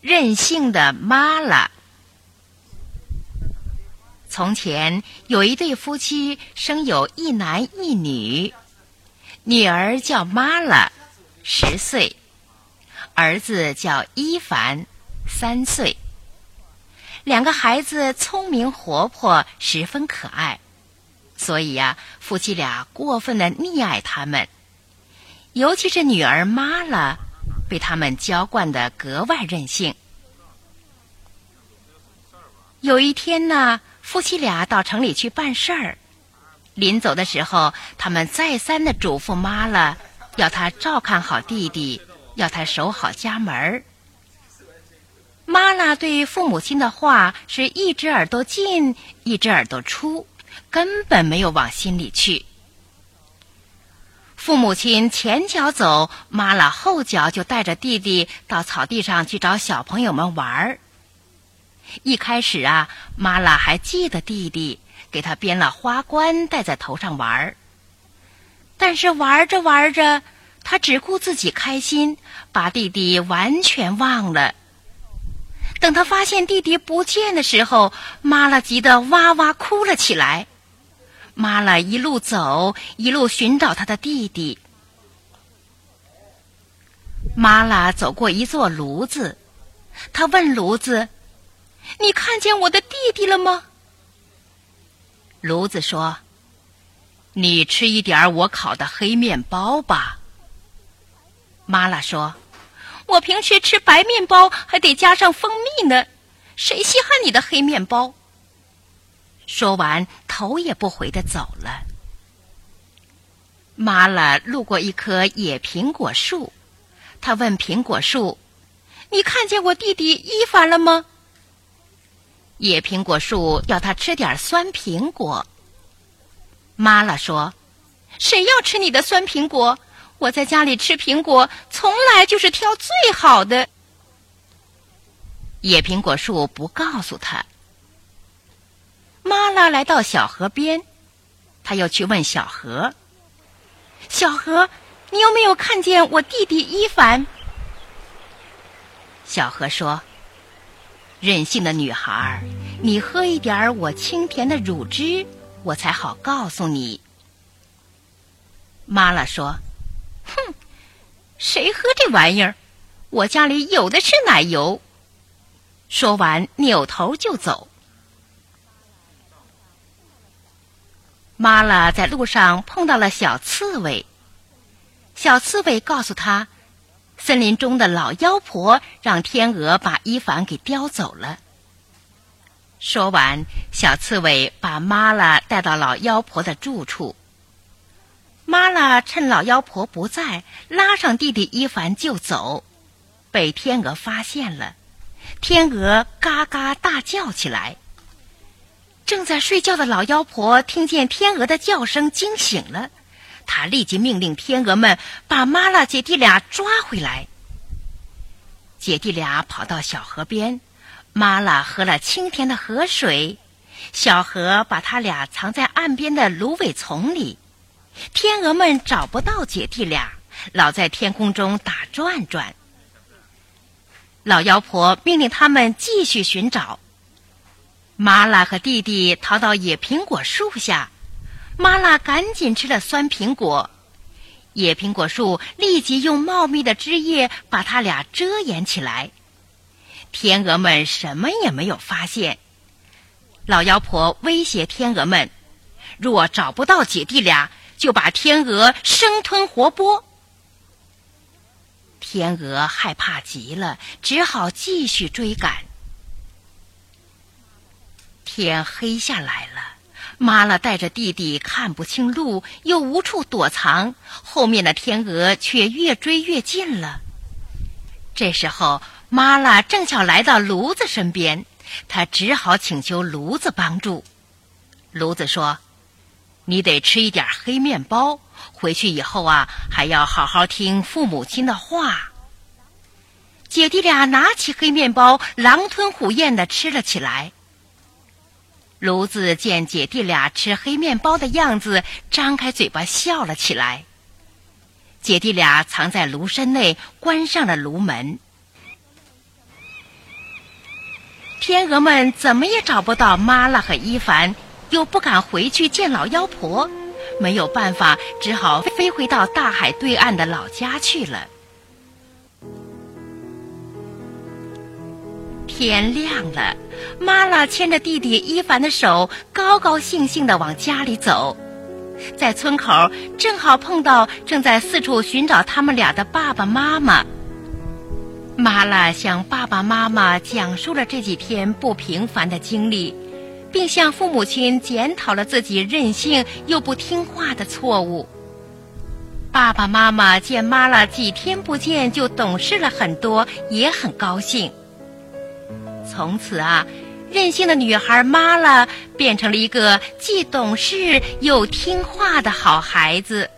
任性的妈了。从前有一对夫妻，生有一男一女，女儿叫妈了，十岁；儿子叫伊凡，三岁。两个孩子聪明活泼，十分可爱，所以呀，夫妻俩过分的溺爱他们，尤其是女儿妈了，被他们娇惯的格外任性。有一天呢。夫妻俩到城里去办事儿，临走的时候，他们再三的嘱咐妈了，要她照看好弟弟，要他守好家门儿。妈了对父母亲的话是一只耳朵进，一只耳朵出，根本没有往心里去。父母亲前脚走，妈了后脚就带着弟弟到草地上去找小朋友们玩儿。一开始啊，妈拉还记得弟弟，给他编了花冠戴在头上玩儿。但是玩着玩着，他只顾自己开心，把弟弟完全忘了。等他发现弟弟不见的时候，妈拉急得哇哇哭了起来。妈拉一路走，一路寻找他的弟弟。妈拉走过一座炉子，他问炉子。你看见我的弟弟了吗？炉子说：“你吃一点我烤的黑面包吧。”妈拉说：“我平时吃白面包还得加上蜂蜜呢，谁稀罕你的黑面包？”说完，头也不回的走了。妈拉路过一棵野苹果树，他问苹果树：“你看见我弟弟伊凡了吗？”野苹果树要他吃点酸苹果。妈了说：“谁要吃你的酸苹果？我在家里吃苹果，从来就是挑最好的。”野苹果树不告诉他。妈拉来到小河边，他又去问小河：“小河，你有没有看见我弟弟伊凡？”小河说。任性的女孩，你喝一点我清甜的乳汁，我才好告诉你。妈拉说：“哼，谁喝这玩意儿？我家里有的是奶油。”说完，扭头就走。妈了在路上碰到了小刺猬，小刺猬告诉他。森林中的老妖婆让天鹅把伊凡给叼走了。说完，小刺猬把妈拉带到老妖婆的住处。妈拉趁老妖婆不在，拉上弟弟伊凡就走，被天鹅发现了。天鹅嘎嘎大叫起来。正在睡觉的老妖婆听见天鹅的叫声，惊醒了。她立即命令天鹅们把妈拉姐弟俩抓回来。姐弟俩跑到小河边，妈拉喝了清甜的河水，小河把他俩藏在岸边的芦苇丛里。天鹅们找不到姐弟俩，老在天空中打转转。老妖婆命令他们继续寻找。妈拉和弟弟逃到野苹果树下。妈拉赶紧吃了酸苹果，野苹果树立即用茂密的枝叶把它俩遮掩起来。天鹅们什么也没有发现。老妖婆威胁天鹅们：若找不到姐弟俩，就把天鹅生吞活剥。天鹅害怕极了，只好继续追赶。天黑下来了。妈妈带着弟弟看不清路，又无处躲藏，后面的天鹅却越追越近了。这时候，妈妈正巧来到炉子身边，他只好请求炉子帮助。炉子说：“你得吃一点黑面包，回去以后啊，还要好好听父母亲的话。”姐弟俩拿起黑面包，狼吞虎咽的吃了起来。炉子见姐弟俩吃黑面包的样子，张开嘴巴笑了起来。姐弟俩藏在炉身内，关上了炉门。天鹅们怎么也找不到玛拉和伊凡，又不敢回去见老妖婆，没有办法，只好飞回到大海对岸的老家去了。天亮了，玛拉牵着弟弟伊凡的手，高高兴兴地往家里走。在村口，正好碰到正在四处寻找他们俩的爸爸妈妈。玛拉向爸爸妈妈讲述了这几天不平凡的经历，并向父母亲检讨了自己任性又不听话的错误。爸爸妈妈见玛拉几天不见就懂事了很多，也很高兴。从此啊，任性的女孩妈了变成了一个既懂事又听话的好孩子。